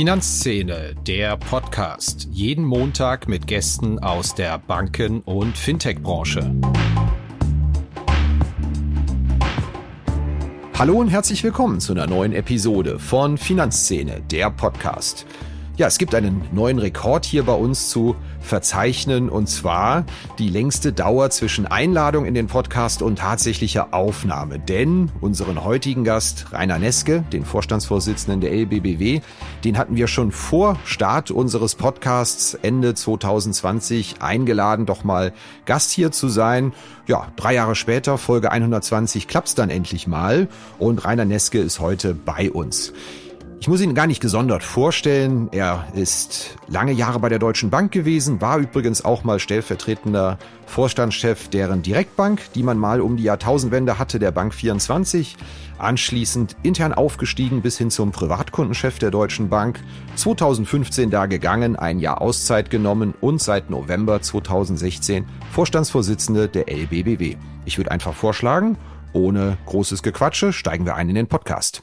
Finanzszene, der Podcast. Jeden Montag mit Gästen aus der Banken- und Fintech-Branche. Hallo und herzlich willkommen zu einer neuen Episode von Finanzszene, der Podcast. Ja, es gibt einen neuen Rekord hier bei uns zu verzeichnen und zwar die längste Dauer zwischen Einladung in den Podcast und tatsächlicher Aufnahme. Denn unseren heutigen Gast Rainer Neske, den Vorstandsvorsitzenden der LBBW, den hatten wir schon vor Start unseres Podcasts Ende 2020 eingeladen, doch mal Gast hier zu sein. Ja, drei Jahre später, Folge 120, klappt's dann endlich mal und Rainer Neske ist heute bei uns. Ich muss ihn gar nicht gesondert vorstellen. Er ist lange Jahre bei der Deutschen Bank gewesen, war übrigens auch mal stellvertretender Vorstandschef deren Direktbank, die man mal um die Jahrtausendwende hatte, der Bank 24. Anschließend intern aufgestiegen bis hin zum Privatkundenchef der Deutschen Bank. 2015 da gegangen, ein Jahr Auszeit genommen und seit November 2016 Vorstandsvorsitzende der LBBW. Ich würde einfach vorschlagen, ohne großes Gequatsche steigen wir ein in den Podcast.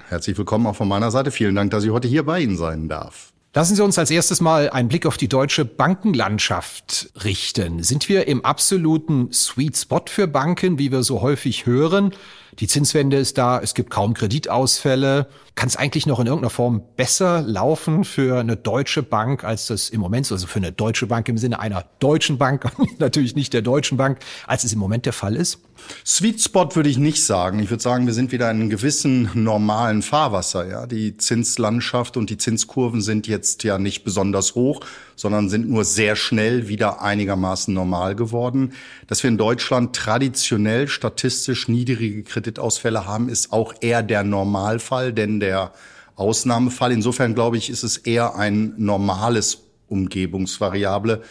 Herzlich willkommen auch von meiner Seite. Vielen Dank, dass ich heute hier bei Ihnen sein darf. Lassen Sie uns als erstes mal einen Blick auf die deutsche Bankenlandschaft richten. Sind wir im absoluten Sweet Spot für Banken, wie wir so häufig hören? Die Zinswende ist da, es gibt kaum Kreditausfälle. Kann es eigentlich noch in irgendeiner Form besser laufen für eine deutsche Bank, als das im Moment, also für eine deutsche Bank im Sinne einer deutschen Bank, natürlich nicht der deutschen Bank, als es im Moment der Fall ist? Sweet Spot würde ich nicht sagen. Ich würde sagen, wir sind wieder in einem gewissen normalen Fahrwasser. Ja, die Zinslandschaft und die Zinskurven sind jetzt ja nicht besonders hoch, sondern sind nur sehr schnell wieder einigermaßen normal geworden. Dass wir in Deutschland traditionell statistisch niedrige Kreditausfälle haben, ist auch eher der Normalfall, denn der Ausnahmefall. Insofern glaube ich, ist es eher ein normales Umgebungsvariable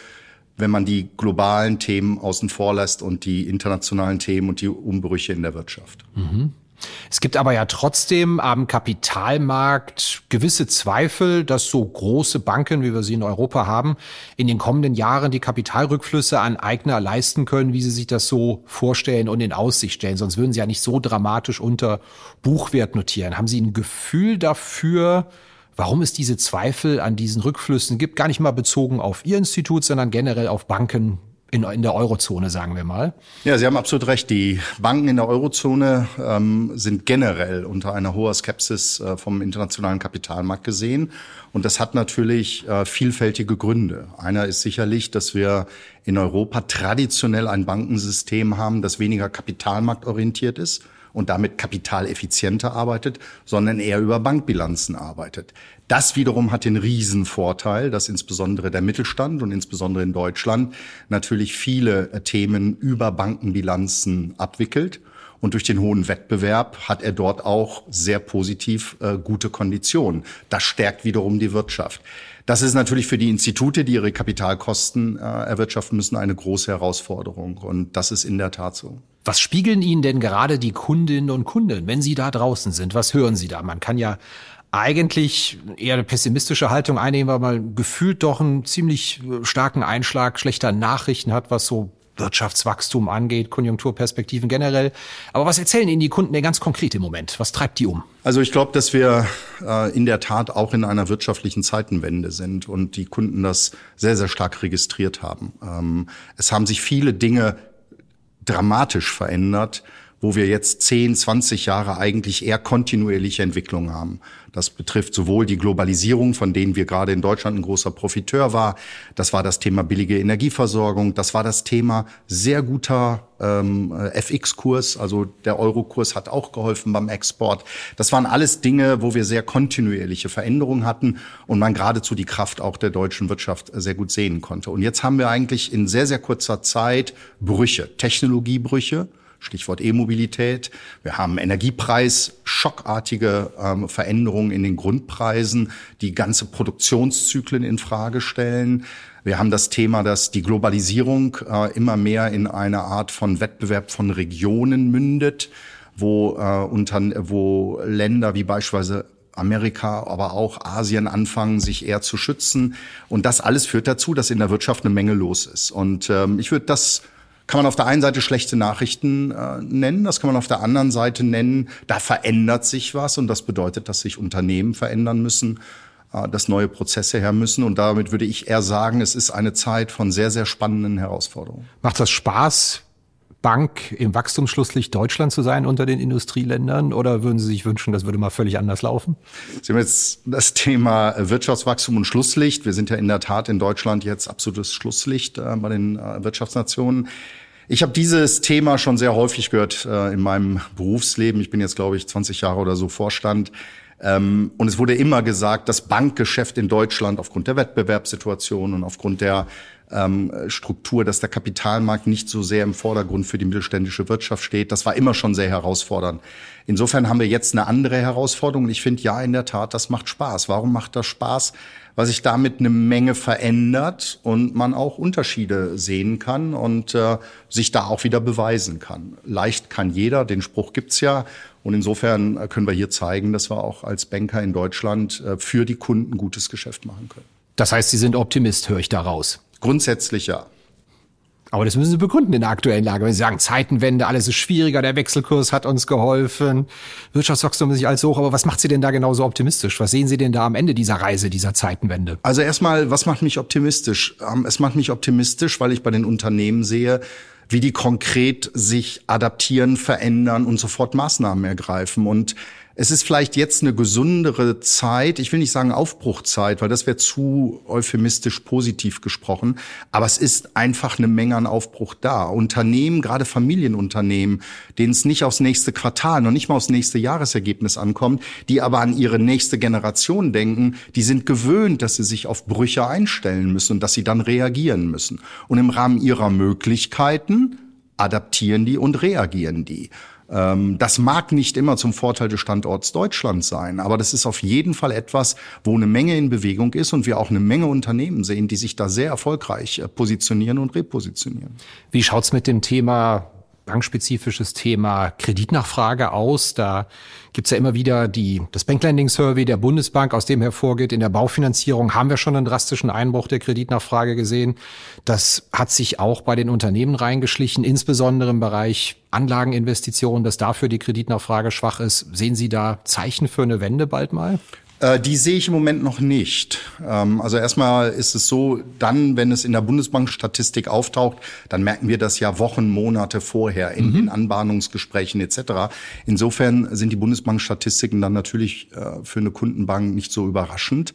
wenn man die globalen Themen außen vor lässt und die internationalen Themen und die Umbrüche in der Wirtschaft. Mhm. Es gibt aber ja trotzdem am Kapitalmarkt gewisse Zweifel, dass so große Banken, wie wir sie in Europa haben, in den kommenden Jahren die Kapitalrückflüsse an Eigner leisten können, wie sie sich das so vorstellen und in Aussicht stellen. Sonst würden sie ja nicht so dramatisch unter Buchwert notieren. Haben Sie ein Gefühl dafür, warum es diese Zweifel an diesen Rückflüssen gibt, gar nicht mal bezogen auf Ihr Institut, sondern generell auf Banken in, in der Eurozone, sagen wir mal. Ja, Sie haben absolut recht. Die Banken in der Eurozone ähm, sind generell unter einer hoher Skepsis äh, vom internationalen Kapitalmarkt gesehen. Und das hat natürlich äh, vielfältige Gründe. Einer ist sicherlich, dass wir in Europa traditionell ein Bankensystem haben, das weniger kapitalmarktorientiert ist und damit kapitaleffizienter arbeitet, sondern eher über Bankbilanzen arbeitet. Das wiederum hat den Riesenvorteil, dass insbesondere der Mittelstand und insbesondere in Deutschland natürlich viele äh, Themen über Bankenbilanzen abwickelt. Und durch den hohen Wettbewerb hat er dort auch sehr positiv äh, gute Konditionen. Das stärkt wiederum die Wirtschaft. Das ist natürlich für die Institute, die ihre Kapitalkosten äh, erwirtschaften müssen, eine große Herausforderung. Und das ist in der Tat so. Was spiegeln Ihnen denn gerade die Kundinnen und Kunden, wenn Sie da draußen sind? Was hören Sie da? Man kann ja eigentlich eher eine pessimistische Haltung einnehmen, weil man gefühlt doch einen ziemlich starken Einschlag schlechter Nachrichten hat, was so Wirtschaftswachstum angeht, Konjunkturperspektiven generell. Aber was erzählen Ihnen die Kunden denn ganz konkret im Moment? Was treibt die um? Also ich glaube, dass wir äh, in der Tat auch in einer wirtschaftlichen Zeitenwende sind und die Kunden das sehr, sehr stark registriert haben. Ähm, es haben sich viele Dinge dramatisch verändert wo wir jetzt 10, 20 Jahre eigentlich eher kontinuierliche Entwicklung haben. Das betrifft sowohl die Globalisierung, von denen wir gerade in Deutschland ein großer Profiteur war. Das war das Thema billige Energieversorgung. Das war das Thema sehr guter ähm, FX-Kurs. Also der Euro-Kurs hat auch geholfen beim Export. Das waren alles Dinge, wo wir sehr kontinuierliche Veränderungen hatten und man geradezu die Kraft auch der deutschen Wirtschaft sehr gut sehen konnte. Und jetzt haben wir eigentlich in sehr, sehr kurzer Zeit Brüche, Technologiebrüche Stichwort E-Mobilität. Wir haben Energiepreis, schockartige ähm, Veränderungen in den Grundpreisen, die ganze Produktionszyklen in Frage stellen. Wir haben das Thema, dass die Globalisierung äh, immer mehr in eine Art von Wettbewerb von Regionen mündet, wo, äh, unter, wo Länder wie beispielsweise Amerika, aber auch Asien anfangen, sich eher zu schützen. Und das alles führt dazu, dass in der Wirtschaft eine Menge los ist. Und ähm, ich würde das kann man auf der einen Seite schlechte Nachrichten äh, nennen, das kann man auf der anderen Seite nennen, da verändert sich was und das bedeutet, dass sich Unternehmen verändern müssen, äh, dass neue Prozesse her müssen und damit würde ich eher sagen, es ist eine Zeit von sehr, sehr spannenden Herausforderungen. Macht das Spaß, Bank im Wachstumsschlusslicht Deutschland zu sein unter den Industrieländern oder würden Sie sich wünschen, das würde mal völlig anders laufen? Sie haben jetzt das Thema Wirtschaftswachstum und Schlusslicht. Wir sind ja in der Tat in Deutschland jetzt absolutes Schlusslicht äh, bei den äh, Wirtschaftsnationen. Ich habe dieses Thema schon sehr häufig gehört äh, in meinem Berufsleben. Ich bin jetzt, glaube ich, 20 Jahre oder so Vorstand. Ähm, und es wurde immer gesagt, das Bankgeschäft in Deutschland aufgrund der Wettbewerbssituation und aufgrund der ähm, Struktur, dass der Kapitalmarkt nicht so sehr im Vordergrund für die mittelständische Wirtschaft steht. Das war immer schon sehr herausfordernd. Insofern haben wir jetzt eine andere Herausforderung. Und ich finde, ja, in der Tat, das macht Spaß. Warum macht das Spaß? Weil sich damit eine Menge verändert und man auch Unterschiede sehen kann und äh, sich da auch wieder beweisen kann. Leicht kann jeder, den Spruch gibt's ja. Und insofern können wir hier zeigen, dass wir auch als Banker in Deutschland äh, für die Kunden gutes Geschäft machen können. Das heißt, Sie sind Optimist, höre ich daraus. Grundsätzlich ja. Aber das müssen Sie begründen in der aktuellen Lage. Wenn Sie sagen, Zeitenwende, alles ist schwieriger, der Wechselkurs hat uns geholfen, Wirtschaftswachstum ist nicht allzu hoch, aber was macht Sie denn da genauso optimistisch? Was sehen Sie denn da am Ende dieser Reise, dieser Zeitenwende? Also erstmal, was macht mich optimistisch? Ähm, es macht mich optimistisch, weil ich bei den Unternehmen sehe, wie die konkret sich adaptieren, verändern und sofort Maßnahmen ergreifen. Und es ist vielleicht jetzt eine gesundere Zeit. Ich will nicht sagen Aufbruchzeit, weil das wäre zu euphemistisch positiv gesprochen. Aber es ist einfach eine Menge an Aufbruch da. Unternehmen, gerade Familienunternehmen, denen es nicht aufs nächste Quartal, noch nicht mal aufs nächste Jahresergebnis ankommt, die aber an ihre nächste Generation denken, die sind gewöhnt, dass sie sich auf Brüche einstellen müssen und dass sie dann reagieren müssen. Und im Rahmen ihrer Möglichkeiten adaptieren die und reagieren die. Ähm, das mag nicht immer zum Vorteil des Standorts Deutschland sein, aber das ist auf jeden Fall etwas, wo eine Menge in Bewegung ist und wir auch eine Menge Unternehmen sehen, die sich da sehr erfolgreich äh, positionieren und repositionieren. Wie schaut's mit dem Thema bankspezifisches Thema Kreditnachfrage aus. Da gibt's ja immer wieder die, das Banklending Survey der Bundesbank, aus dem hervorgeht, in der Baufinanzierung haben wir schon einen drastischen Einbruch der Kreditnachfrage gesehen. Das hat sich auch bei den Unternehmen reingeschlichen, insbesondere im Bereich Anlageninvestitionen, dass dafür die Kreditnachfrage schwach ist. Sehen Sie da Zeichen für eine Wende bald mal? Äh, die sehe ich im Moment noch nicht. Ähm, also erstmal ist es so, dann, wenn es in der Bundesbank-Statistik auftaucht, dann merken wir das ja Wochen, Monate vorher in mhm. den Anbahnungsgesprächen etc. Insofern sind die Bundesbank-Statistiken dann natürlich äh, für eine Kundenbank nicht so überraschend.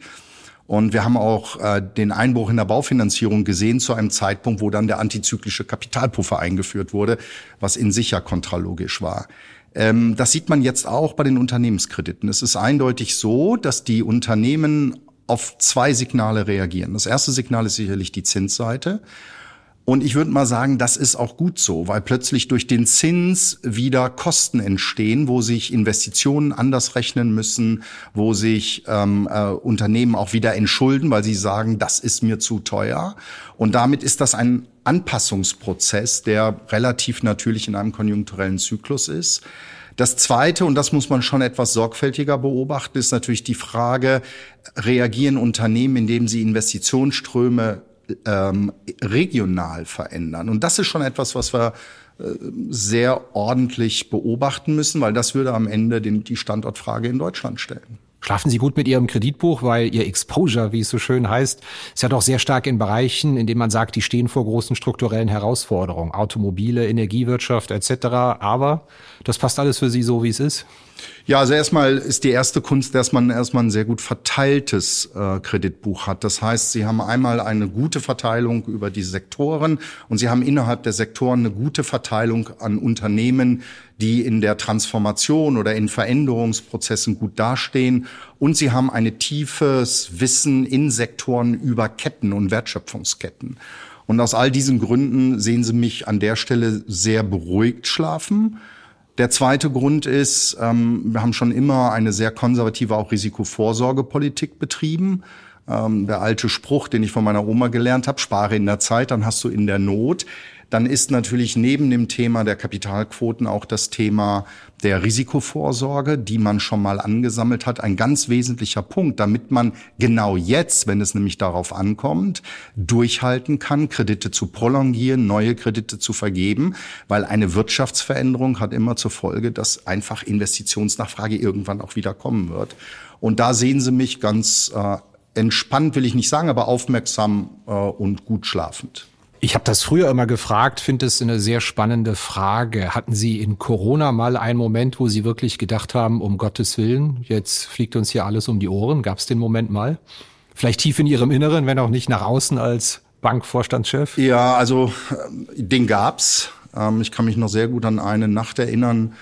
Und wir haben auch äh, den Einbruch in der Baufinanzierung gesehen zu einem Zeitpunkt, wo dann der antizyklische Kapitalpuffer eingeführt wurde, was in sich ja kontralogisch war. Ähm, das sieht man jetzt auch bei den Unternehmenskrediten. Es ist eindeutig so, dass die Unternehmen auf zwei Signale reagieren. Das erste Signal ist sicherlich die Zinsseite. Und ich würde mal sagen, das ist auch gut so, weil plötzlich durch den Zins wieder Kosten entstehen, wo sich Investitionen anders rechnen müssen, wo sich ähm, äh, Unternehmen auch wieder entschulden, weil sie sagen, das ist mir zu teuer. Und damit ist das ein Anpassungsprozess, der relativ natürlich in einem konjunkturellen Zyklus ist. Das Zweite, und das muss man schon etwas sorgfältiger beobachten, ist natürlich die Frage, reagieren Unternehmen, indem sie Investitionsströme ähm, regional verändern. Und das ist schon etwas, was wir äh, sehr ordentlich beobachten müssen, weil das würde am Ende den, die Standortfrage in Deutschland stellen. Schlafen Sie gut mit Ihrem Kreditbuch, weil Ihr Exposure, wie es so schön heißt, ist ja doch sehr stark in Bereichen, in denen man sagt, die stehen vor großen strukturellen Herausforderungen, Automobile, Energiewirtschaft etc. Aber das passt alles für Sie so, wie es ist? Ja, also erstmal ist die erste Kunst, dass man erstmal ein sehr gut verteiltes äh, Kreditbuch hat. Das heißt, Sie haben einmal eine gute Verteilung über die Sektoren und Sie haben innerhalb der Sektoren eine gute Verteilung an Unternehmen, die in der Transformation oder in Veränderungsprozessen gut dastehen. Und Sie haben ein tiefes Wissen in Sektoren über Ketten und Wertschöpfungsketten. Und aus all diesen Gründen sehen Sie mich an der Stelle sehr beruhigt schlafen. Der zweite Grund ist, ähm, wir haben schon immer eine sehr konservative auch Risikovorsorgepolitik betrieben. Ähm, der alte Spruch, den ich von meiner Oma gelernt habe, spare in der Zeit, dann hast du in der Not dann ist natürlich neben dem Thema der Kapitalquoten auch das Thema der Risikovorsorge, die man schon mal angesammelt hat, ein ganz wesentlicher Punkt, damit man genau jetzt, wenn es nämlich darauf ankommt, durchhalten kann, Kredite zu prolongieren, neue Kredite zu vergeben, weil eine Wirtschaftsveränderung hat immer zur Folge, dass einfach Investitionsnachfrage irgendwann auch wieder kommen wird. Und da sehen Sie mich ganz äh, entspannt, will ich nicht sagen, aber aufmerksam äh, und gut schlafend. Ich habe das früher immer gefragt, finde es eine sehr spannende Frage. Hatten Sie in Corona mal einen Moment, wo Sie wirklich gedacht haben, um Gottes Willen, jetzt fliegt uns hier alles um die Ohren? Gab es den Moment mal? Vielleicht tief in Ihrem Inneren, wenn auch nicht nach außen als Bankvorstandschef? Ja, also äh, den gab's. Ähm, ich kann mich noch sehr gut an eine Nacht erinnern,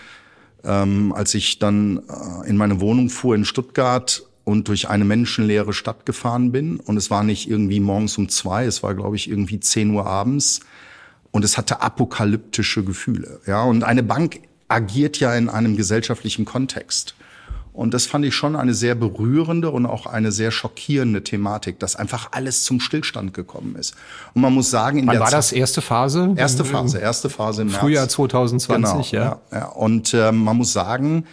ähm, als ich dann äh, in meine Wohnung fuhr in Stuttgart und durch eine menschenleere Stadt gefahren bin. Und es war nicht irgendwie morgens um zwei, es war, glaube ich, irgendwie zehn Uhr abends. Und es hatte apokalyptische Gefühle. Ja, und eine Bank agiert ja in einem gesellschaftlichen Kontext. Und das fand ich schon eine sehr berührende und auch eine sehr schockierende Thematik, dass einfach alles zum Stillstand gekommen ist. Und man muss sagen, in Wann der war Zeit, das erste Phase? Erste Phase, erste Phase im Frühjahr 2020, genau, ja. ja, ja. Und äh, man muss sagen,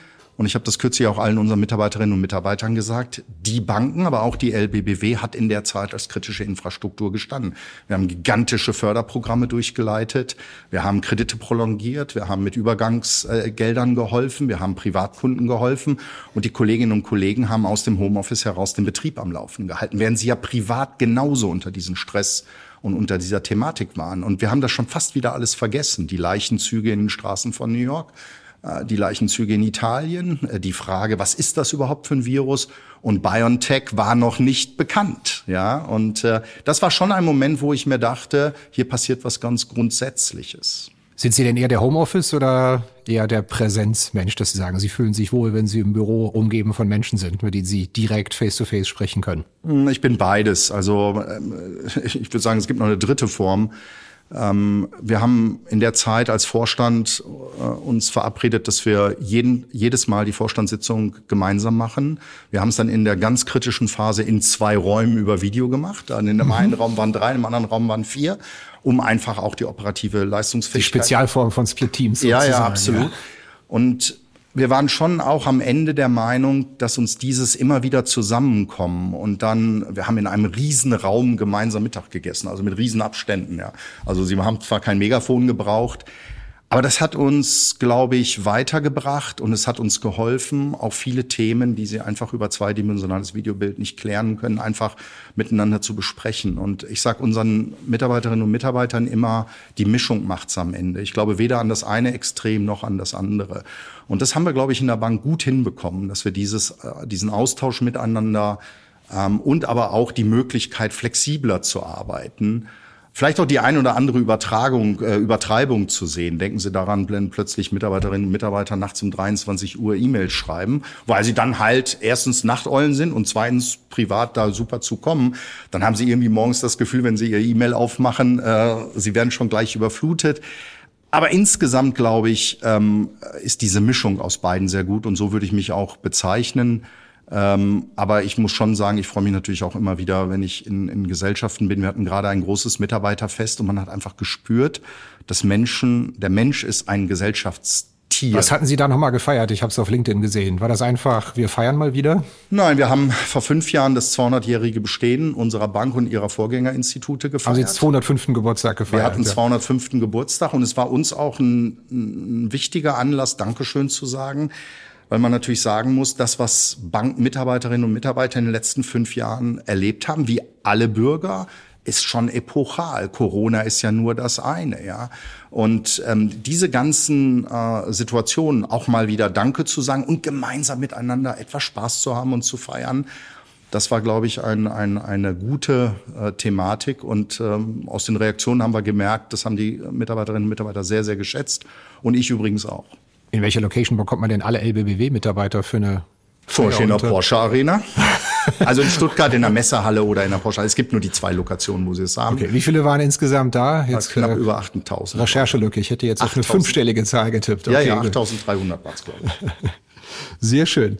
und ich habe das kürzlich auch allen unseren Mitarbeiterinnen und Mitarbeitern gesagt, die Banken, aber auch die LBBW hat in der Zeit als kritische Infrastruktur gestanden. Wir haben gigantische Förderprogramme durchgeleitet, wir haben Kredite prolongiert, wir haben mit Übergangsgeldern geholfen, wir haben Privatkunden geholfen und die Kolleginnen und Kollegen haben aus dem Homeoffice heraus den Betrieb am Laufen gehalten, während sie ja privat genauso unter diesen Stress und unter dieser Thematik waren. Und wir haben das schon fast wieder alles vergessen. Die Leichenzüge in den Straßen von New York, die Leichenzüge in Italien, äh, die Frage, was ist das überhaupt für ein Virus? Und BioNTech war noch nicht bekannt, ja. Und äh, das war schon ein Moment, wo ich mir dachte, hier passiert was ganz Grundsätzliches. Sind Sie denn eher der Homeoffice oder eher der Präsenzmensch, dass Sie sagen, Sie fühlen sich wohl, wenn Sie im Büro umgeben von Menschen sind, mit denen Sie direkt face-to-face -face sprechen können? Hm, ich bin beides. Also ähm, ich würde sagen, es gibt noch eine dritte Form. Ähm, wir haben in der Zeit als Vorstand äh, uns verabredet, dass wir jeden, jedes Mal die Vorstandssitzung gemeinsam machen. Wir haben es dann in der ganz kritischen Phase in zwei Räumen über Video gemacht. Dann in dem mhm. einen Raum waren drei, im anderen Raum waren vier, um einfach auch die operative Leistungsfähigkeit. Die Spezialform von Split Teams. Ja, ja, absolut. Ja. Und wir waren schon auch am Ende der Meinung, dass uns dieses immer wieder zusammenkommen und dann, wir haben in einem riesen Raum gemeinsam Mittag gegessen, also mit riesen Abständen, ja. Also sie haben zwar kein Megafon gebraucht, aber das hat uns, glaube ich, weitergebracht und es hat uns geholfen, auch viele Themen, die Sie einfach über zweidimensionales Videobild nicht klären können, einfach miteinander zu besprechen. Und ich sage unseren Mitarbeiterinnen und Mitarbeitern immer, die Mischung macht's am Ende. Ich glaube weder an das eine Extrem noch an das andere. Und das haben wir, glaube ich, in der Bank gut hinbekommen, dass wir dieses, äh, diesen Austausch miteinander ähm, und aber auch die Möglichkeit, flexibler zu arbeiten, Vielleicht auch die ein oder andere Übertragung, äh, Übertreibung zu sehen. Denken Sie daran, wenn plötzlich Mitarbeiterinnen und Mitarbeiter nachts um 23 Uhr E-Mails schreiben, weil sie dann halt erstens Nachteulen sind und zweitens privat da super zu kommen. Dann haben sie irgendwie morgens das Gefühl, wenn sie ihr E-Mail aufmachen, äh, sie werden schon gleich überflutet. Aber insgesamt, glaube ich, ähm, ist diese Mischung aus beiden sehr gut und so würde ich mich auch bezeichnen. Ähm, aber ich muss schon sagen, ich freue mich natürlich auch immer wieder, wenn ich in, in Gesellschaften bin. Wir hatten gerade ein großes Mitarbeiterfest und man hat einfach gespürt, dass Menschen, der Mensch ist ein Gesellschafts Tier. Was hatten Sie da nochmal gefeiert? Ich habe es auf LinkedIn gesehen. War das einfach, wir feiern mal wieder? Nein, wir haben vor fünf Jahren das 200-jährige Bestehen unserer Bank und ihrer Vorgängerinstitute gefeiert. Haben Sie jetzt 205. Geburtstag gefeiert? Wir hatten ja. 205. Geburtstag und es war uns auch ein, ein wichtiger Anlass, Dankeschön zu sagen, weil man natürlich sagen muss, das, was Bankmitarbeiterinnen und Mitarbeiter in den letzten fünf Jahren erlebt haben, wie alle Bürger, ist schon epochal. Corona ist ja nur das eine, ja. Und ähm, diese ganzen äh, Situationen auch mal wieder Danke zu sagen und gemeinsam miteinander etwas Spaß zu haben und zu feiern, das war, glaube ich, ein, ein, eine gute äh, Thematik. Und ähm, aus den Reaktionen haben wir gemerkt, das haben die Mitarbeiterinnen und Mitarbeiter sehr, sehr geschätzt. Und ich übrigens auch. In welcher Location bekommt man denn alle LBBW-Mitarbeiter für eine Vorstehender Porsche Arena. Also in Stuttgart in der Messehalle oder in der Porsche. Es gibt nur die zwei Lokationen, wo sie es haben. Okay. Wie viele waren insgesamt da? Jetzt knapp äh, über 8000. Recherchelücke. Ich hätte jetzt auf eine fünfstellige Zahl getippt. Okay. Ja, ja, 8300 war es, glaube ich. Sehr schön.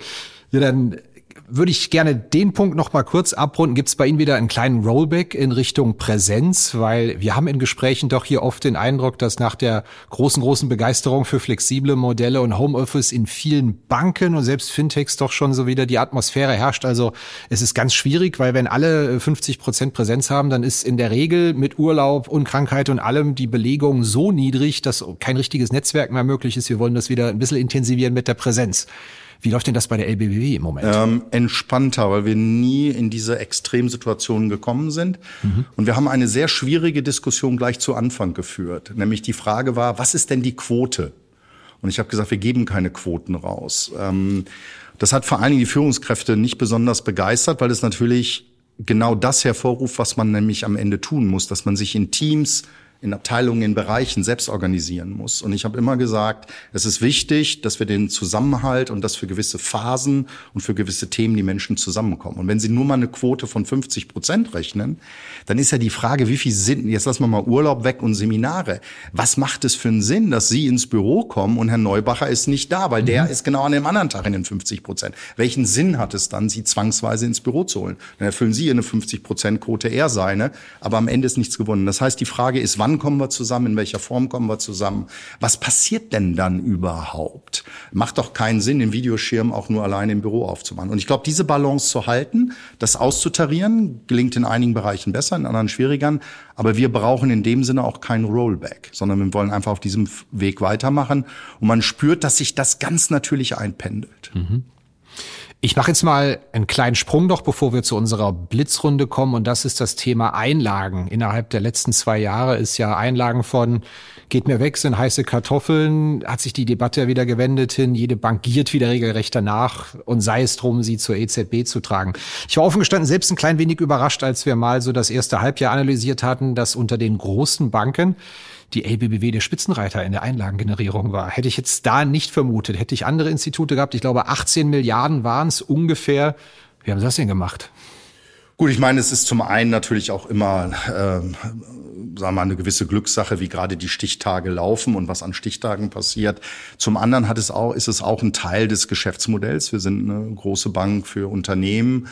Ja, dann würde ich gerne den Punkt noch mal kurz abrunden. Gibt es bei Ihnen wieder einen kleinen Rollback in Richtung Präsenz? Weil wir haben in Gesprächen doch hier oft den Eindruck, dass nach der großen, großen Begeisterung für flexible Modelle und Homeoffice in vielen Banken und selbst Fintechs doch schon so wieder die Atmosphäre herrscht. Also es ist ganz schwierig, weil wenn alle 50 Prozent Präsenz haben, dann ist in der Regel mit Urlaub und Krankheit und allem die Belegung so niedrig, dass kein richtiges Netzwerk mehr möglich ist. Wir wollen das wieder ein bisschen intensivieren mit der Präsenz. Wie läuft denn das bei der LBBW im Moment? Ähm, entspannter, weil wir nie in diese Extremsituationen gekommen sind. Mhm. Und wir haben eine sehr schwierige Diskussion gleich zu Anfang geführt. Nämlich die Frage war, was ist denn die Quote? Und ich habe gesagt, wir geben keine Quoten raus. Ähm, das hat vor allen Dingen die Führungskräfte nicht besonders begeistert, weil es natürlich genau das hervorruft, was man nämlich am Ende tun muss, dass man sich in Teams in Abteilungen, in Bereichen selbst organisieren muss. Und ich habe immer gesagt, es ist wichtig, dass wir den Zusammenhalt und dass für gewisse Phasen und für gewisse Themen die Menschen zusammenkommen. Und wenn Sie nur mal eine Quote von 50 Prozent rechnen, dann ist ja die Frage, wie viel Sinn, jetzt lassen wir mal Urlaub weg und Seminare. Was macht es für einen Sinn, dass Sie ins Büro kommen und Herr Neubacher ist nicht da, weil der mhm. ist genau an dem anderen Tag in den 50 Prozent. Welchen Sinn hat es dann, Sie zwangsweise ins Büro zu holen? Dann erfüllen Sie eine 50 Prozent Quote, er seine, aber am Ende ist nichts gewonnen. Das heißt, die Frage ist, wann wann kommen wir zusammen, in welcher Form kommen wir zusammen, was passiert denn dann überhaupt? Macht doch keinen Sinn, den Videoschirm auch nur alleine im Büro aufzumachen. Und ich glaube, diese Balance zu halten, das auszutarieren, gelingt in einigen Bereichen besser, in anderen schwierigern. Aber wir brauchen in dem Sinne auch kein Rollback, sondern wir wollen einfach auf diesem Weg weitermachen. Und man spürt, dass sich das ganz natürlich einpendelt. Mhm. Ich mache jetzt mal einen kleinen Sprung noch, bevor wir zu unserer Blitzrunde kommen. Und das ist das Thema Einlagen. Innerhalb der letzten zwei Jahre ist ja Einlagen von geht mir weg, sind heiße Kartoffeln, hat sich die Debatte ja wieder gewendet hin, jede Bank giert wieder regelrecht danach und sei es drum, sie zur EZB zu tragen. Ich war offen gestanden selbst ein klein wenig überrascht, als wir mal so das erste Halbjahr analysiert hatten, dass unter den großen Banken die LBBW der Spitzenreiter in der Einlagengenerierung war. Hätte ich jetzt da nicht vermutet. Hätte ich andere Institute gehabt, ich glaube 18 Milliarden waren es ungefähr. Wie haben Sie das denn gemacht? Gut, ich meine, es ist zum einen natürlich auch immer, äh, sagen wir mal, eine gewisse Glückssache, wie gerade die Stichtage laufen und was an Stichtagen passiert. Zum anderen hat es auch, ist es auch ein Teil des Geschäftsmodells. Wir sind eine große Bank für Unternehmen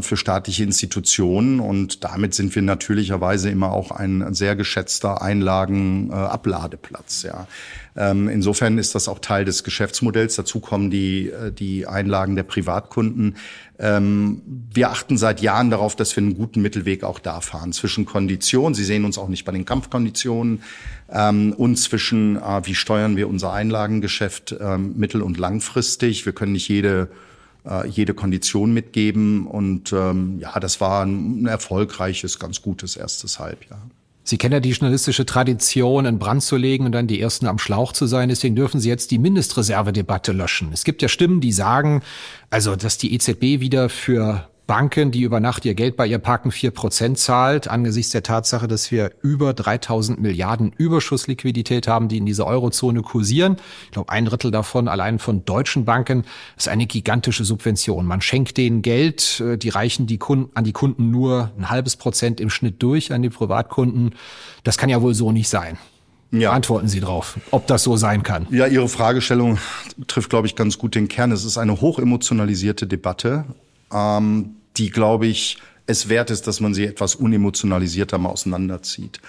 für staatliche Institutionen und damit sind wir natürlicherweise immer auch ein sehr geschätzter Einlagenabladeplatz. Ja. Ähm, insofern ist das auch Teil des Geschäftsmodells. Dazu kommen die, äh, die Einlagen der Privatkunden. Ähm, wir achten seit Jahren darauf, dass wir einen guten Mittelweg auch da fahren zwischen Konditionen. Sie sehen uns auch nicht bei den Kampfkonditionen ähm, und zwischen, äh, wie steuern wir unser Einlagengeschäft mittel- und langfristig. Wir können nicht jede äh, jede Kondition mitgeben. Und ähm, ja, das war ein, ein erfolgreiches, ganz gutes erstes Halbjahr. Sie kennen ja die journalistische Tradition, in Brand zu legen und dann die Ersten am Schlauch zu sein. Deswegen dürfen Sie jetzt die Mindestreservedebatte löschen. Es gibt ja Stimmen, die sagen, also, dass die EZB wieder für Banken, die über Nacht ihr Geld bei ihr parken, vier Prozent zahlt, angesichts der Tatsache, dass wir über 3000 Milliarden Überschussliquidität haben, die in dieser Eurozone kursieren. Ich glaube, ein Drittel davon allein von deutschen Banken ist eine gigantische Subvention. Man schenkt denen Geld, äh, die reichen die Kunden, an die Kunden nur ein halbes Prozent im Schnitt durch, an die Privatkunden. Das kann ja wohl so nicht sein. Ja. Antworten Sie drauf, ob das so sein kann. Ja, Ihre Fragestellung trifft, glaube ich, ganz gut den Kern. Es ist eine hochemotionalisierte Debatte, ähm, die, glaube ich, es wert ist, dass man sie etwas unemotionalisierter mal auseinanderzieht.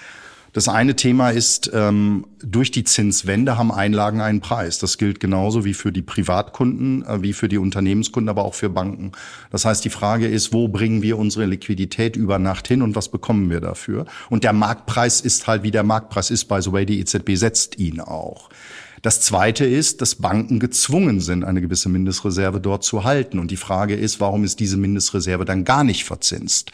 Das eine Thema ist, ähm, durch die Zinswende haben Einlagen einen Preis. Das gilt genauso wie für die Privatkunden, äh, wie für die Unternehmenskunden, aber auch für Banken. Das heißt, die Frage ist, wo bringen wir unsere Liquidität über Nacht hin und was bekommen wir dafür? Und der Marktpreis ist halt, wie der Marktpreis ist, by the way, die EZB setzt ihn auch. Das Zweite ist, dass Banken gezwungen sind, eine gewisse Mindestreserve dort zu halten. Und die Frage ist, warum ist diese Mindestreserve dann gar nicht verzinst?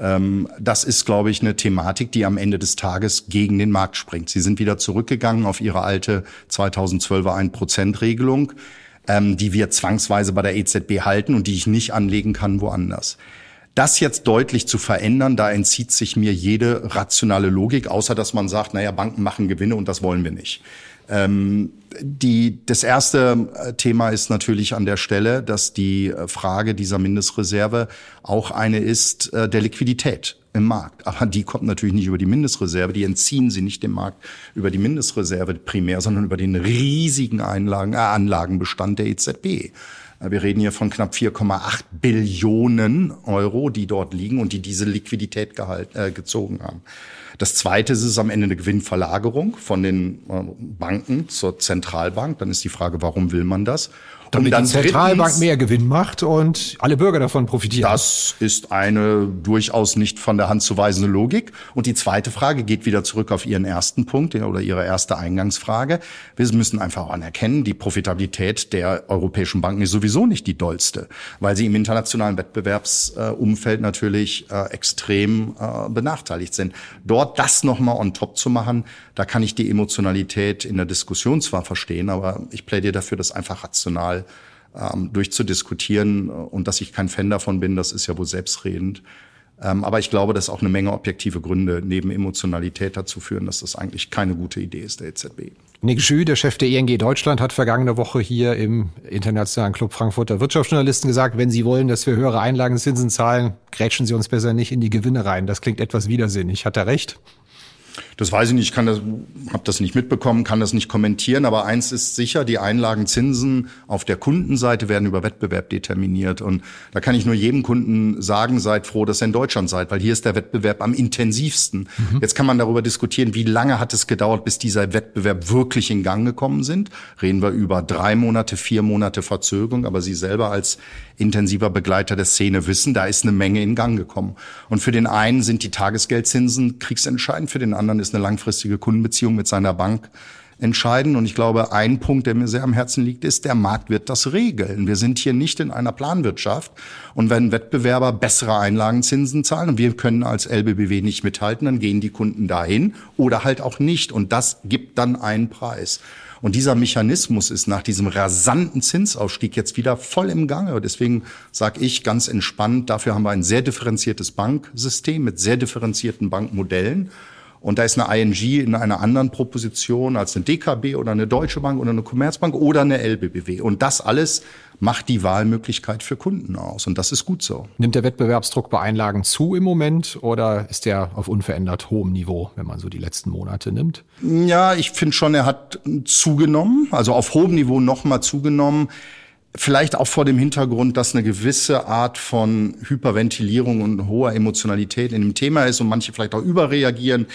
Ähm, das ist, glaube ich, eine Thematik, die am Ende des Tages gegen den Markt springt. Sie sind wieder zurückgegangen auf ihre alte 2012er 1%-Regelung, ähm, die wir zwangsweise bei der EZB halten und die ich nicht anlegen kann woanders. Das jetzt deutlich zu verändern, da entzieht sich mir jede rationale Logik, außer dass man sagt, naja, Banken machen Gewinne und das wollen wir nicht. Ähm, die, das erste äh, Thema ist natürlich an der Stelle, dass die äh, Frage dieser Mindestreserve auch eine ist äh, der Liquidität im Markt. Aber die kommt natürlich nicht über die Mindestreserve. Die entziehen sie nicht dem Markt über die Mindestreserve primär, sondern über den riesigen Einlagen, äh, Anlagenbestand der EZB. Äh, wir reden hier von knapp 4,8 Billionen Euro, die dort liegen und die diese Liquidität gehalten, äh, gezogen haben. Das Zweite ist es am Ende eine Gewinnverlagerung von den Banken zur Zentralbank. Dann ist die Frage, warum will man das? Damit dann die Zentralbank drittens, mehr Gewinn macht und alle Bürger davon profitieren. Das ist eine durchaus nicht von der Hand zu weisende Logik. Und die zweite Frage geht wieder zurück auf Ihren ersten Punkt oder Ihre erste Eingangsfrage. Wir müssen einfach anerkennen, die Profitabilität der europäischen Banken ist sowieso nicht die dollste, weil sie im internationalen Wettbewerbsumfeld natürlich äh, extrem äh, benachteiligt sind. Dort das nochmal on top zu machen, da kann ich die Emotionalität in der Diskussion zwar verstehen, aber ich plädiere dafür, das einfach rational ähm, durchzudiskutieren und dass ich kein Fan davon bin, das ist ja wohl selbstredend. Ähm, aber ich glaube, dass auch eine Menge objektive Gründe neben Emotionalität dazu führen, dass das eigentlich keine gute Idee ist der EZB. Nick Schü, der Chef der ING Deutschland, hat vergangene Woche hier im Internationalen Club Frankfurter Wirtschaftsjournalisten gesagt, wenn Sie wollen, dass wir höhere Einlagenzinsen zahlen, grätschen Sie uns besser nicht in die Gewinne rein. Das klingt etwas widersinnig. Hat er recht? Das weiß ich nicht, ich kann das, habe das nicht mitbekommen, kann das nicht kommentieren. Aber eins ist sicher: Die Einlagenzinsen auf der Kundenseite werden über Wettbewerb determiniert. Und da kann ich nur jedem Kunden sagen: Seid froh, dass ihr in Deutschland seid, weil hier ist der Wettbewerb am intensivsten. Mhm. Jetzt kann man darüber diskutieren, wie lange hat es gedauert, bis dieser Wettbewerb wirklich in Gang gekommen sind. Reden wir über drei Monate, vier Monate Verzögerung. Aber Sie selber als intensiver Begleiter der Szene wissen, da ist eine Menge in Gang gekommen. Und für den einen sind die Tagesgeldzinsen kriegsentscheidend, für den anderen ist eine langfristige Kundenbeziehung mit seiner Bank entscheidend. Und ich glaube, ein Punkt, der mir sehr am Herzen liegt, ist, der Markt wird das regeln. Wir sind hier nicht in einer Planwirtschaft. Und wenn Wettbewerber bessere Einlagenzinsen zahlen und wir können als LBBW nicht mithalten, dann gehen die Kunden dahin oder halt auch nicht. Und das gibt dann einen Preis. Und dieser Mechanismus ist nach diesem rasanten Zinsausstieg jetzt wieder voll im Gange. Deswegen sage ich ganz entspannt, dafür haben wir ein sehr differenziertes Banksystem mit sehr differenzierten Bankmodellen. Und da ist eine ING in einer anderen Proposition als eine DKB oder eine Deutsche Bank oder eine Commerzbank oder eine LBBW. Und das alles macht die Wahlmöglichkeit für Kunden aus. Und das ist gut so. Nimmt der Wettbewerbsdruck bei Einlagen zu im Moment oder ist der auf unverändert hohem Niveau, wenn man so die letzten Monate nimmt? Ja, ich finde schon, er hat zugenommen, also auf hohem Niveau nochmal zugenommen. Vielleicht auch vor dem Hintergrund, dass eine gewisse Art von Hyperventilierung und hoher Emotionalität in dem Thema ist und manche vielleicht auch überreagieren.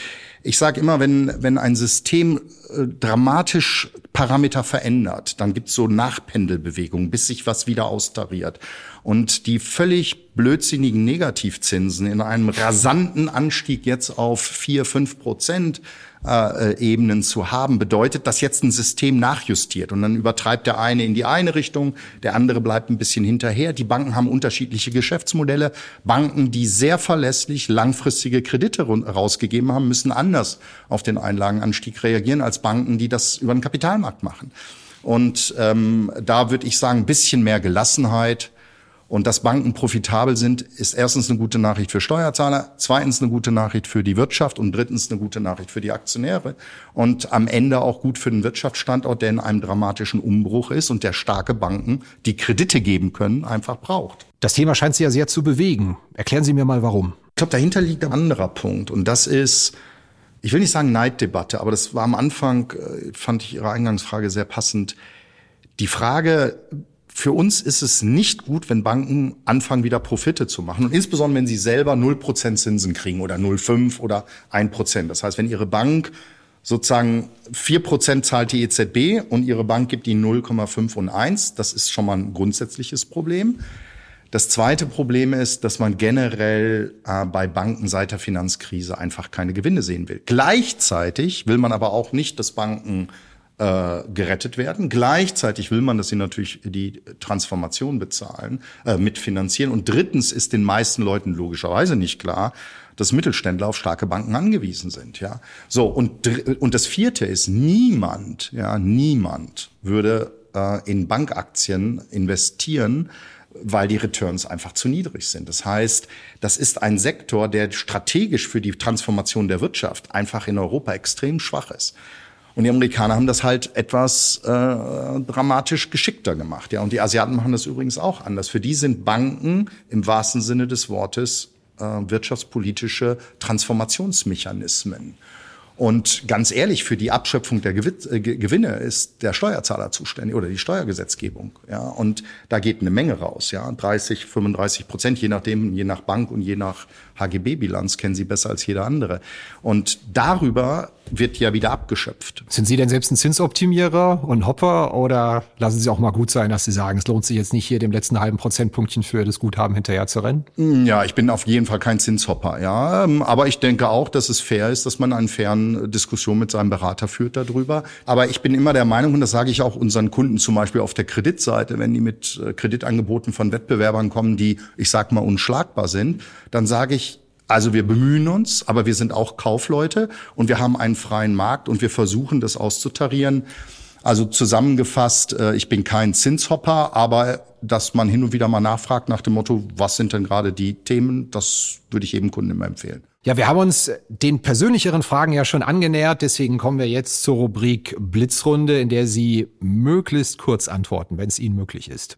Ich sage immer, wenn, wenn ein System äh, dramatisch Parameter verändert, dann gibt's so Nachpendelbewegungen, bis sich was wieder austariert. Und die völlig blödsinnigen Negativzinsen in einem rasanten Anstieg jetzt auf vier fünf Prozent äh, Ebenen zu haben, bedeutet, dass jetzt ein System nachjustiert und dann übertreibt der eine in die eine Richtung, der andere bleibt ein bisschen hinterher. Die Banken haben unterschiedliche Geschäftsmodelle. Banken, die sehr verlässlich langfristige Kredite rausgegeben haben, müssen anders auf den Einlagenanstieg reagieren als Banken, die das über den Kapitalmarkt machen. Und ähm, da würde ich sagen, ein bisschen mehr Gelassenheit Und dass Banken profitabel sind, ist erstens eine gute Nachricht für Steuerzahler, zweitens eine gute Nachricht für die Wirtschaft und drittens eine gute Nachricht für die Aktionäre und am Ende auch gut für den Wirtschaftsstandort, der in einem dramatischen Umbruch ist und der starke Banken, die Kredite geben können, einfach braucht. Das Thema scheint Sie ja sehr zu bewegen. Erklären Sie mir mal warum. Ich glaube, dahinter liegt ein anderer Punkt und das ist, ich will nicht sagen Neiddebatte, aber das war am Anfang, äh, fand ich Ihre Eingangsfrage sehr passend. Die Frage, für uns ist es nicht gut, wenn Banken anfangen, wieder Profite zu machen. Und insbesondere, wenn sie selber 0% Zinsen kriegen oder 0,5 oder 1%. Das heißt, wenn ihre Bank sozusagen 4% zahlt die EZB und ihre Bank gibt ihnen 0,5 und 1, das ist schon mal ein grundsätzliches Problem. Das zweite Problem ist, dass man generell äh, bei Banken seit der Finanzkrise einfach keine Gewinne sehen will. Gleichzeitig will man aber auch nicht, dass Banken äh, gerettet werden. Gleichzeitig will man, dass sie natürlich die Transformation bezahlen, äh, mitfinanzieren. Und drittens ist den meisten Leuten logischerweise nicht klar, dass Mittelständler auf starke Banken angewiesen sind. Ja, so und und das Vierte ist niemand, ja niemand würde äh, in Bankaktien investieren, weil die Returns einfach zu niedrig sind. Das heißt, das ist ein Sektor, der strategisch für die Transformation der Wirtschaft einfach in Europa extrem schwach ist. Und die Amerikaner haben das halt etwas äh, dramatisch geschickter gemacht. Ja, und die Asiaten machen das übrigens auch anders. Für die sind Banken im wahrsten Sinne des Wortes äh, wirtschaftspolitische Transformationsmechanismen. Und ganz ehrlich, für die Abschöpfung der äh, Gewinne ist der Steuerzahler zuständig oder die Steuergesetzgebung. Ja, und da geht eine Menge raus. Ja, 30, 35 Prozent, je nachdem, je nach Bank und je nach HGB-Bilanz kennen Sie besser als jeder andere. Und darüber wird ja wieder abgeschöpft. Sind Sie denn selbst ein Zinsoptimierer und Hopper oder lassen Sie auch mal gut sein, dass Sie sagen, es lohnt sich jetzt nicht hier dem letzten halben Prozentpunktchen für das Guthaben hinterher zu rennen? Hm, ja, ich bin auf jeden Fall kein Zinshopper, ja. Ähm, aber ich denke auch, dass es fair ist, dass man eine fairen Diskussion mit seinem Berater führt darüber. Aber ich bin immer der Meinung, und das sage ich auch unseren Kunden zum Beispiel auf der Kreditseite, wenn die mit äh, Kreditangeboten von Wettbewerbern kommen, die, ich sag mal, unschlagbar sind, dann sage ich, also wir bemühen uns, aber wir sind auch Kaufleute und wir haben einen freien Markt und wir versuchen das auszutarieren. Also zusammengefasst, äh, ich bin kein Zinshopper, aber dass man hin und wieder mal nachfragt nach dem Motto, was sind denn gerade die Themen, das würde ich jedem Kunden immer empfehlen. Ja, wir haben uns den persönlicheren Fragen ja schon angenähert, deswegen kommen wir jetzt zur Rubrik Blitzrunde, in der Sie möglichst kurz antworten, wenn es Ihnen möglich ist.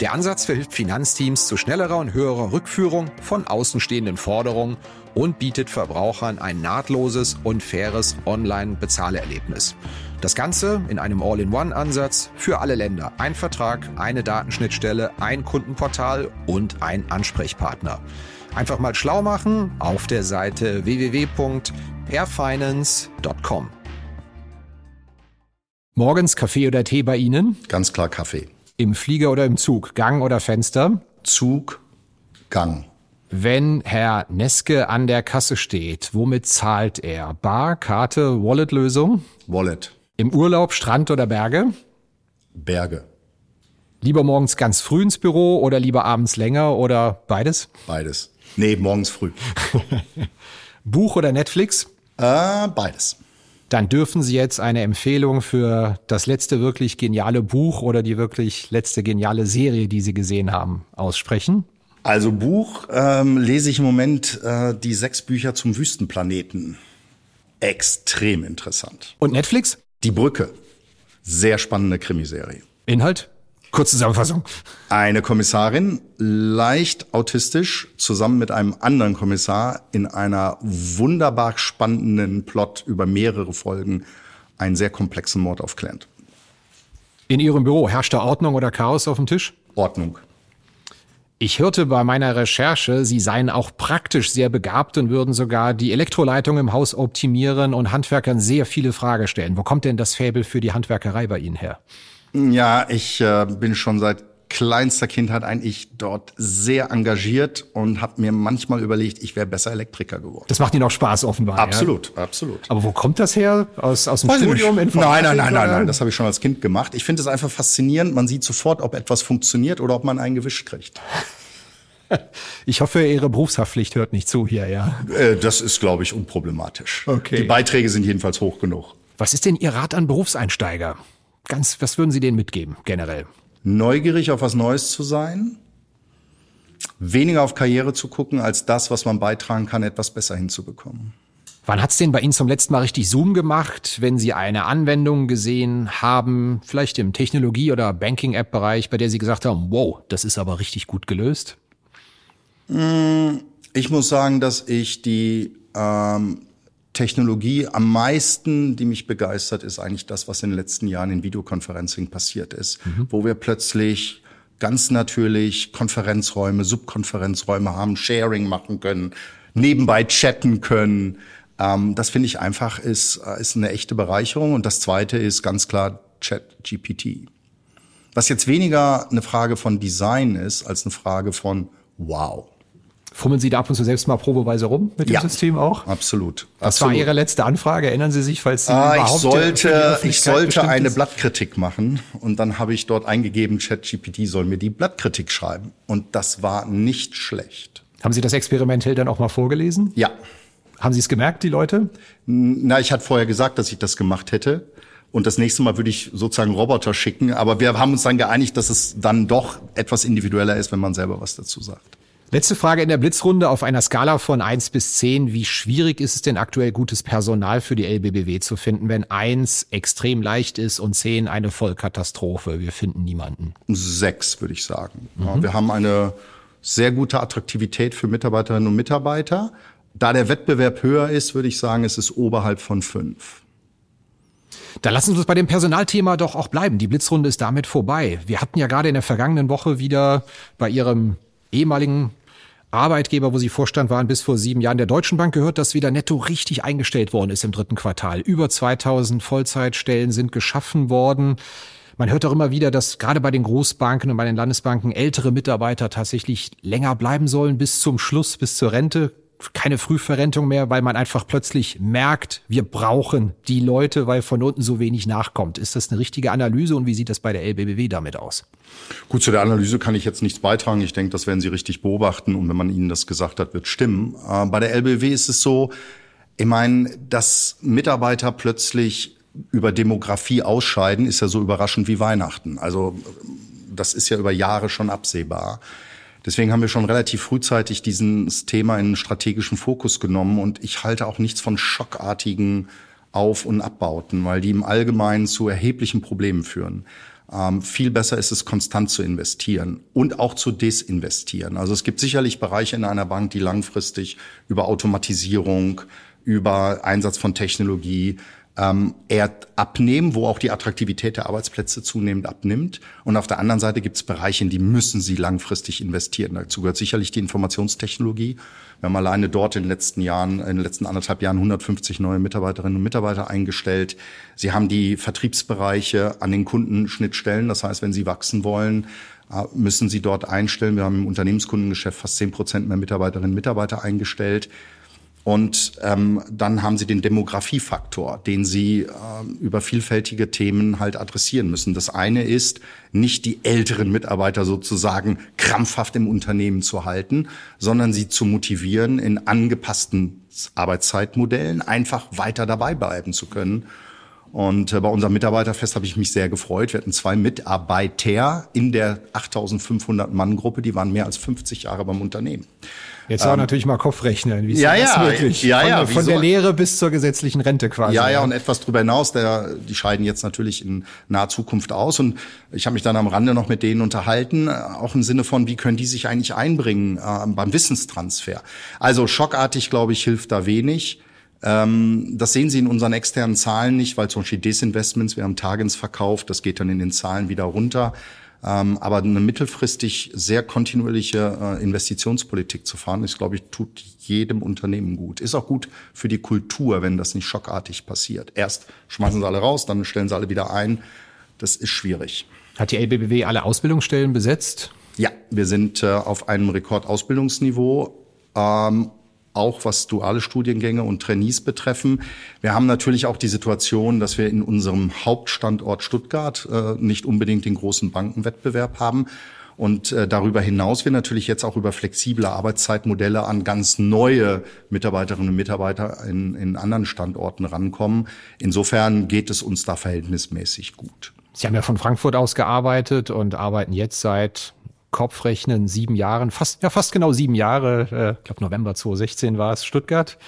Der Ansatz verhilft Finanzteams zu schnellerer und höherer Rückführung von außenstehenden Forderungen und bietet Verbrauchern ein nahtloses und faires Online-Bezahlerlebnis. Das Ganze in einem All-in-One-Ansatz für alle Länder. Ein Vertrag, eine Datenschnittstelle, ein Kundenportal und ein Ansprechpartner. Einfach mal schlau machen auf der Seite www.airfinance.com. Morgens Kaffee oder Tee bei Ihnen? Ganz klar Kaffee. Im Flieger oder im Zug? Gang oder Fenster? Zug, Gang. Wenn Herr Neske an der Kasse steht, womit zahlt er? Bar, Karte, Wallet-Lösung? Wallet. Im Urlaub, Strand oder Berge? Berge. Lieber morgens ganz früh ins Büro oder lieber abends länger oder beides? Beides. Nee, morgens früh. Buch oder Netflix? Äh, beides dann dürfen Sie jetzt eine Empfehlung für das letzte wirklich geniale Buch oder die wirklich letzte geniale Serie, die Sie gesehen haben, aussprechen. Also Buch ähm, lese ich im Moment äh, die sechs Bücher zum Wüstenplaneten. Extrem interessant. Und Netflix? Die Brücke. Sehr spannende Krimiserie. Inhalt? Kurzzusammenfassung. Eine Kommissarin, leicht autistisch, zusammen mit einem anderen Kommissar in einer wunderbar spannenden Plot über mehrere Folgen einen sehr komplexen Mord aufklärt. In Ihrem Büro herrscht da Ordnung oder Chaos auf dem Tisch? Ordnung. Ich hörte bei meiner Recherche, Sie seien auch praktisch sehr begabt und würden sogar die Elektroleitung im Haus optimieren und Handwerkern sehr viele Fragen stellen. Wo kommt denn das Fäbel für die Handwerkerei bei Ihnen her? Ja, ich äh, bin schon seit kleinster Kindheit eigentlich dort sehr engagiert und habe mir manchmal überlegt, ich wäre besser Elektriker geworden. Das macht Ihnen auch Spaß offenbar. Absolut, ja? absolut. Aber wo kommt das her? Aus, aus dem Weiß Studium? Nein, nein, nein, nein, nein, das habe ich schon als Kind gemacht. Ich finde es einfach faszinierend. Man sieht sofort, ob etwas funktioniert oder ob man einen gewischt kriegt. Ich hoffe, Ihre Berufshaftpflicht hört nicht zu hier, ja. Äh, das ist, glaube ich, unproblematisch. Okay. Die Beiträge sind jedenfalls hoch genug. Was ist denn Ihr Rat an Berufseinsteiger? Ganz, was würden Sie denen mitgeben, generell? Neugierig auf was Neues zu sein, weniger auf Karriere zu gucken, als das, was man beitragen kann, etwas besser hinzubekommen. Wann hat's denn bei Ihnen zum letzten Mal richtig Zoom gemacht, wenn Sie eine Anwendung gesehen haben, vielleicht im Technologie- oder Banking-App-Bereich, bei der Sie gesagt haben, wow, das ist aber richtig gut gelöst? Ich muss sagen, dass ich die ähm, Technologie am meisten, die mich begeistert, ist eigentlich das, was in den letzten Jahren in Videoconferencing passiert ist, mhm. wo wir plötzlich ganz natürlich Konferenzräume, Subkonferenzräume haben, Sharing machen können, nebenbei chatten können. Ähm, das finde ich einfach ist, äh, ist eine echte Bereicherung. Und das Zweite ist ganz klar Chat-GPT. Was jetzt weniger eine Frage von Design ist, als eine Frage von Wow. Fummeln Sie da ab und zu selbst mal probeweise rum mit dem ja, System auch? Absolut. Das absolut. war Ihre letzte Anfrage. Erinnern Sie sich, falls Sie ah, überhaupt ich sollte, ich sollte eine ist? Blattkritik machen und dann habe ich dort eingegeben, ChatGPT soll mir die Blattkritik schreiben und das war nicht schlecht. Haben Sie das experimentell dann auch mal vorgelesen? Ja. Haben Sie es gemerkt, die Leute? Na, ich hatte vorher gesagt, dass ich das gemacht hätte. Und das nächste Mal würde ich sozusagen Roboter schicken. Aber wir haben uns dann geeinigt, dass es dann doch etwas individueller ist, wenn man selber was dazu sagt. Letzte Frage in der Blitzrunde auf einer Skala von eins bis zehn. Wie schwierig ist es denn aktuell gutes Personal für die LBBW zu finden, wenn eins extrem leicht ist und zehn eine Vollkatastrophe? Wir finden niemanden. Sechs, würde ich sagen. Mhm. wir haben eine sehr gute Attraktivität für Mitarbeiterinnen und Mitarbeiter. Da der Wettbewerb höher ist, würde ich sagen, es ist oberhalb von fünf. Da lassen Sie uns bei dem Personalthema doch auch bleiben. Die Blitzrunde ist damit vorbei. Wir hatten ja gerade in der vergangenen Woche wieder bei Ihrem ehemaligen Arbeitgeber, wo Sie Vorstand waren bis vor sieben Jahren der Deutschen Bank gehört, dass wieder netto richtig eingestellt worden ist im dritten Quartal. Über 2000 Vollzeitstellen sind geschaffen worden. Man hört auch immer wieder, dass gerade bei den Großbanken und bei den Landesbanken ältere Mitarbeiter tatsächlich länger bleiben sollen bis zum Schluss, bis zur Rente keine Frühverrentung mehr, weil man einfach plötzlich merkt, wir brauchen die Leute, weil von unten so wenig nachkommt. Ist das eine richtige Analyse und wie sieht das bei der LBBW damit aus? Gut, zu der Analyse kann ich jetzt nichts beitragen. Ich denke, das werden Sie richtig beobachten und wenn man Ihnen das gesagt hat, wird stimmen. Äh, bei der LBBW ist es so, ich meine, dass Mitarbeiter plötzlich über Demografie ausscheiden, ist ja so überraschend wie Weihnachten. Also das ist ja über Jahre schon absehbar. Deswegen haben wir schon relativ frühzeitig dieses Thema in strategischen Fokus genommen und ich halte auch nichts von schockartigen Auf- und Abbauten, weil die im Allgemeinen zu erheblichen Problemen führen. Ähm, viel besser ist es, konstant zu investieren und auch zu desinvestieren. Also es gibt sicherlich Bereiche in einer Bank, die langfristig über Automatisierung, über Einsatz von Technologie ähm, eher abnehmen, wo auch die Attraktivität der Arbeitsplätze zunehmend abnimmt. Und auf der anderen Seite gibt es Bereiche, in die müssen sie langfristig investieren. Dazu gehört sicherlich die Informationstechnologie. Wir haben alleine dort in den letzten Jahren, in den letzten anderthalb Jahren 150 neue Mitarbeiterinnen und Mitarbeiter eingestellt. Sie haben die Vertriebsbereiche an den Kundenschnittstellen. Das heißt, wenn sie wachsen wollen, äh, müssen sie dort einstellen. Wir haben im Unternehmenskundengeschäft fast 10 Prozent mehr Mitarbeiterinnen und Mitarbeiter eingestellt. Und ähm, dann haben sie den Demografiefaktor, den sie äh, über vielfältige Themen halt adressieren müssen. Das eine ist, nicht die älteren Mitarbeiter sozusagen krampfhaft im Unternehmen zu halten, sondern sie zu motivieren, in angepassten Arbeitszeitmodellen einfach weiter dabei bleiben zu können. Und äh, bei unserem Mitarbeiterfest habe ich mich sehr gefreut. Wir hatten zwei Mitarbeiter in der 8500 Mann Gruppe, die waren mehr als 50 Jahre beim Unternehmen. Jetzt auch ähm, natürlich mal Kopfrechnen. Wie ist ja, das ja, möglich? Ja, ja, von, von der Lehre bis zur gesetzlichen Rente quasi. Ja, ja, und etwas darüber hinaus. Der, die scheiden jetzt natürlich in naher Zukunft aus. Und ich habe mich dann am Rande noch mit denen unterhalten, äh, auch im Sinne von, wie können die sich eigentlich einbringen äh, beim Wissenstransfer. Also schockartig, glaube ich, hilft da wenig. Ähm, das sehen Sie in unseren externen Zahlen nicht, weil zum Beispiel Desinvestments, wir haben Targens verkauft, das geht dann in den Zahlen wieder runter. Ähm, aber eine mittelfristig sehr kontinuierliche äh, Investitionspolitik zu fahren, ist, glaube ich, tut jedem Unternehmen gut. Ist auch gut für die Kultur, wenn das nicht schockartig passiert. Erst schmeißen sie alle raus, dann stellen sie alle wieder ein. Das ist schwierig. Hat die LBBW alle Ausbildungsstellen besetzt? Ja, wir sind äh, auf einem Rekordausbildungsniveau. Ähm, auch was duale Studiengänge und Trainees betreffen. Wir haben natürlich auch die Situation, dass wir in unserem Hauptstandort Stuttgart äh, nicht unbedingt den großen Bankenwettbewerb haben. Und äh, darüber hinaus wir natürlich jetzt auch über flexible Arbeitszeitmodelle an ganz neue Mitarbeiterinnen und Mitarbeiter in, in anderen Standorten rankommen. Insofern geht es uns da verhältnismäßig gut. Sie haben ja von Frankfurt aus gearbeitet und arbeiten jetzt seit Kopfrechnen sieben Jahren, fast, ja, fast genau sieben Jahre, äh, ich glaube November 2016 war es, Stuttgart.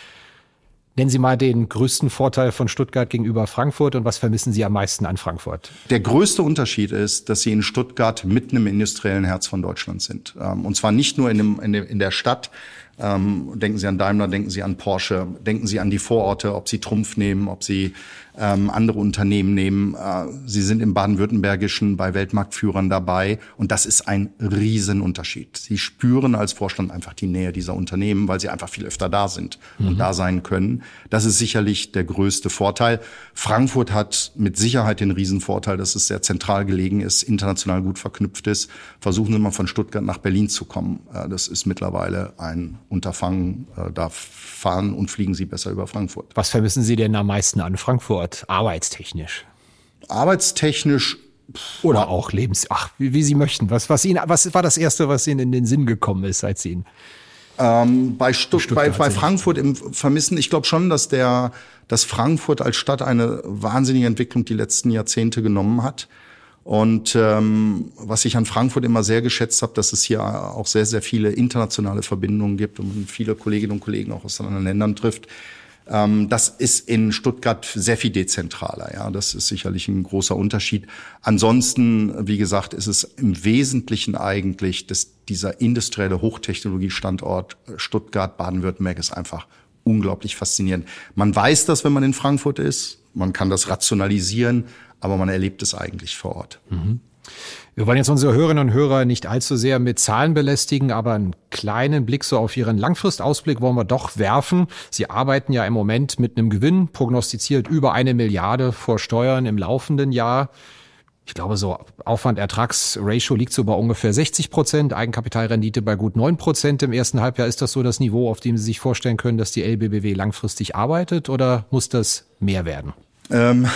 Nennen Sie mal den größten Vorteil von Stuttgart gegenüber Frankfurt und was vermissen Sie am meisten an Frankfurt? Der größte Unterschied ist, dass Sie in Stuttgart mitten im industriellen Herz von Deutschland sind. Ähm, und zwar nicht nur in, dem, in der Stadt, ähm, denken Sie an Daimler, denken Sie an Porsche, denken Sie an die Vororte, ob Sie Trumpf nehmen, ob Sie ähm, andere Unternehmen nehmen. Äh, Sie sind im Baden-Württembergischen bei Weltmarktführern dabei und das ist ein Riesenunterschied. Sie spüren als Vorstand einfach die Nähe dieser Unternehmen, weil sie einfach viel öfter da sind mhm. und da sein können. Das ist sicherlich der größte Vorteil. Frankfurt hat mit Sicherheit den Riesenvorteil, dass es sehr zentral gelegen ist, international gut verknüpft ist. Versuchen Sie mal von Stuttgart nach Berlin zu kommen. Äh, das ist mittlerweile ein Unterfangen. Äh, da fahren und fliegen Sie besser über Frankfurt. Was vermissen Sie denn am meisten an Frankfurt? arbeitstechnisch? Arbeitstechnisch oder auch lebens, ach, wie, wie, Sie möchten. Was, was Ihnen, was war das erste, was Ihnen in den Sinn gekommen ist, seit Sie ihn? Ähm, bei, Stutt bei, bei Frankfurt im Vermissen, ich glaube schon, dass der, dass Frankfurt als Stadt eine wahnsinnige Entwicklung die letzten Jahrzehnte genommen hat. Und ähm, was ich an Frankfurt immer sehr geschätzt habe, dass es hier auch sehr, sehr viele internationale Verbindungen gibt und viele Kolleginnen und Kollegen auch aus anderen Ländern trifft. Ähm, das ist in Stuttgart sehr viel dezentraler. Ja, das ist sicherlich ein großer Unterschied. Ansonsten, wie gesagt, ist es im Wesentlichen eigentlich, dass dieser industrielle Hochtechnologiestandort Stuttgart, Baden-Württemberg ist einfach unglaublich faszinierend. Man weiß das, wenn man in Frankfurt ist. Man kann das rationalisieren, aber man erlebt es eigentlich vor Ort. Mhm. Wir wollen jetzt unsere Hörerinnen und Hörer nicht allzu sehr mit Zahlen belästigen, aber einen kleinen Blick so auf Ihren Langfristausblick wollen wir doch werfen. Sie arbeiten ja im Moment mit einem Gewinn, prognostiziert über eine Milliarde vor Steuern im laufenden Jahr. Ich glaube, so Aufwand-Ertragsratio liegt so bei ungefähr 60 Prozent, Eigenkapitalrendite bei gut 9 Prozent im ersten Halbjahr. Ist das so das Niveau, auf dem Sie sich vorstellen können, dass die LBBW langfristig arbeitet oder muss das mehr werden? Ähm,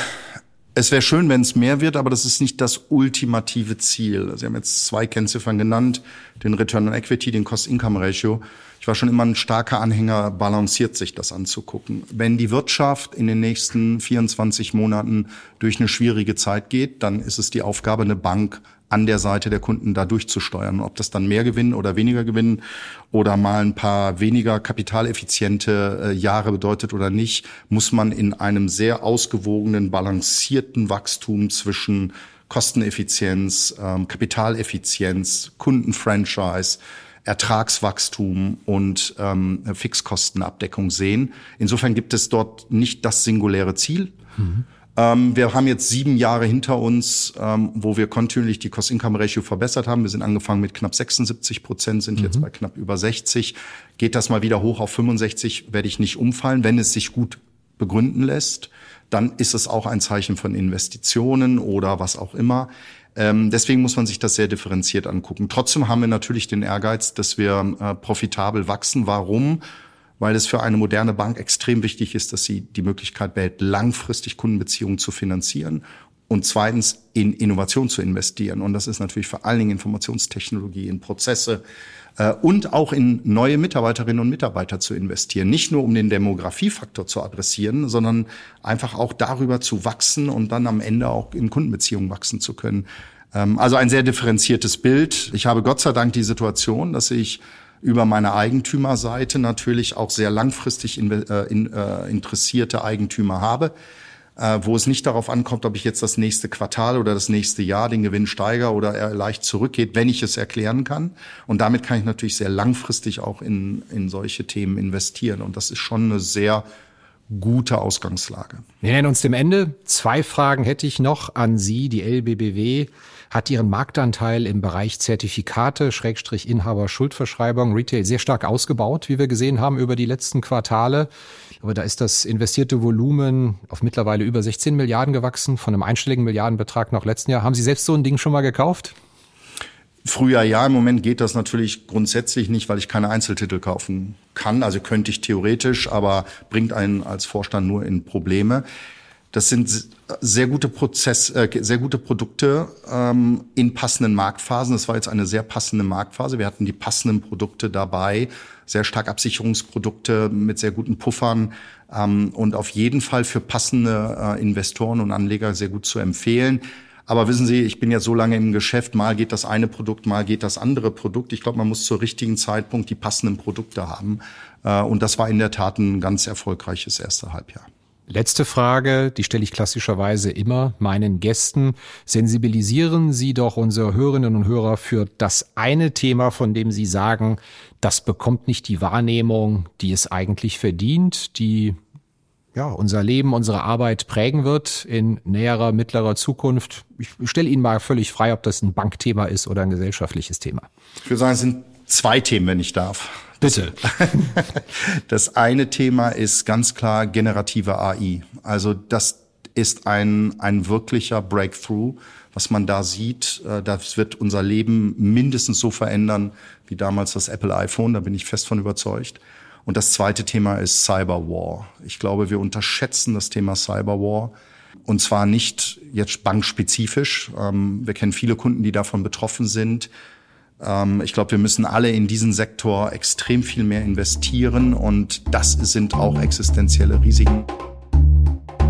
es wäre schön, wenn es mehr wird, aber das ist nicht das ultimative Ziel. Sie haben jetzt zwei Kennziffern genannt, den Return on Equity, den Cost-Income-Ratio. Ich war schon immer ein starker Anhänger, balanciert sich das anzugucken. Wenn die Wirtschaft in den nächsten 24 Monaten durch eine schwierige Zeit geht, dann ist es die Aufgabe, eine Bank an der Seite der Kunden da durchzusteuern. Ob das dann mehr Gewinn oder weniger Gewinn oder mal ein paar weniger kapitaleffiziente äh, Jahre bedeutet oder nicht, muss man in einem sehr ausgewogenen, balancierten Wachstum zwischen Kosteneffizienz, ähm, Kapitaleffizienz, Kundenfranchise, Ertragswachstum und ähm, Fixkostenabdeckung sehen. Insofern gibt es dort nicht das singuläre Ziel. Mhm. Ähm, wir haben jetzt sieben Jahre hinter uns, ähm, wo wir kontinuierlich die Cost-Income-Ratio verbessert haben. Wir sind angefangen mit knapp 76 Prozent, sind mhm. jetzt bei knapp über 60. Geht das mal wieder hoch auf 65, werde ich nicht umfallen. Wenn es sich gut begründen lässt, dann ist es auch ein Zeichen von Investitionen oder was auch immer. Ähm, deswegen muss man sich das sehr differenziert angucken. Trotzdem haben wir natürlich den Ehrgeiz, dass wir äh, profitabel wachsen. Warum? Weil es für eine moderne Bank extrem wichtig ist, dass sie die Möglichkeit behält, langfristig Kundenbeziehungen zu finanzieren und zweitens in Innovation zu investieren. Und das ist natürlich vor allen Dingen Informationstechnologie, in Prozesse, Äh, und auch in neue Mitarbeiterinnen und Mitarbeiter zu investieren. Nicht nur um den Demografiefaktor zu adressieren, sondern einfach auch darüber zu wachsen und dann am Ende auch in Kundenbeziehungen wachsen zu können. Ähm, also ein sehr differenziertes Bild. Ich habe Gott sei Dank die Situation, dass ich über meine Eigentümerseite natürlich auch sehr langfristig in, äh, in, äh, interessierte Eigentümer habe äh, wo es nicht darauf ankommt, ob ich jetzt das nächste Quartal oder das nächste Jahr den Gewinn steigere oder er leicht zurückgeht, wenn ich es erklären kann. Und damit kann ich natürlich sehr langfristig auch in, in solche Themen investieren. Und das ist schon eine sehr gute Ausgangslage. Wir nähern uns dem Ende. Zwei Fragen hätte ich noch an Sie. Die LBBW hat ihren Marktanteil im Bereich Zertifikate, Schrägstrich Inhaber Schuldverschreibung, Retail sehr stark ausgebaut, wie wir gesehen haben über die letzten Quartale. Aber da ist das investierte Volumen auf mittlerweile über 16 Milliarden gewachsen, von einem einstelligen Milliardenbetrag noch letzten Jahr. Haben Sie selbst so ein Ding schon mal gekauft? Früher ja, im Moment geht das natürlich grundsätzlich nicht, weil ich keine Einzeltitel kaufen kann. Also könnte ich theoretisch, aber bringt einen als Vorstand nur in Probleme. Das sind sehr gute Prozess, äh, sehr gute Produkte ähm, in passenden Marktphasen. Das war jetzt eine sehr passende Marktphase. Wir hatten die passenden Produkte dabei, sehr stark Absicherungsprodukte mit sehr guten Puffern ähm, und auf jeden Fall für passende äh, Investoren und Anleger sehr gut zu empfehlen. Aber wissen Sie, ich bin ja so lange im Geschäft, mal geht das eine Produkt, mal geht das andere Produkt. Ich glaube, man muss zur richtigen Zeitpunkt die passenden Produkte haben. Äh, und das war in der Tat ein ganz erfolgreiches erste Halbjahr. Letzte Frage, die stelle ich klassischerweise immer meinen Gästen. Sensibilisieren Sie doch unsere Hörerinnen und Hörer für das eine Thema, von dem Sie sagen, das bekommt nicht die Wahrnehmung, die es eigentlich verdient, die ja, unser Leben, unsere Arbeit prägen wird in näherer, mittlerer Zukunft. Ich stelle Ihnen mal völlig frei, ob das ein Bankthema ist oder ein gesellschaftliches Thema. Ich würde sagen, es sind zwei Themen, wenn ich darf. Bitte. Das eine Thema ist ganz klar generative AI. Also das ist ein, ein wirklicher Breakthrough, was man da sieht. Äh, das wird unser Leben mindestens so verändern wie damals das Apple iPhone. Da bin ich fest von überzeugt. Und das zweite Thema ist Cyberwar. Ich glaube, wir unterschätzen das Thema Cyberwar. Und zwar nicht jetzt bankspezifisch. Ähm, wir kennen viele Kunden, die davon betroffen sind. Ähm, ich glaube, wir müssen alle in diesen Sektor extrem viel mehr investieren und das sind auch existenzielle Risiken.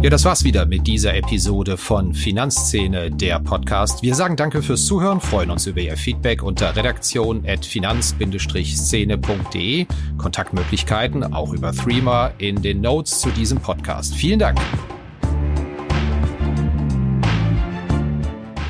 Ja, das war's wieder mit dieser Episode von Finanzszene, der Podcast. Wir sagen danke fürs Zuhören, freuen uns über Ihr Feedback unter redaktion.finanz-szene.de. Kontaktmöglichkeiten auch über Threema in den Notes zu diesem Podcast. Vielen Dank.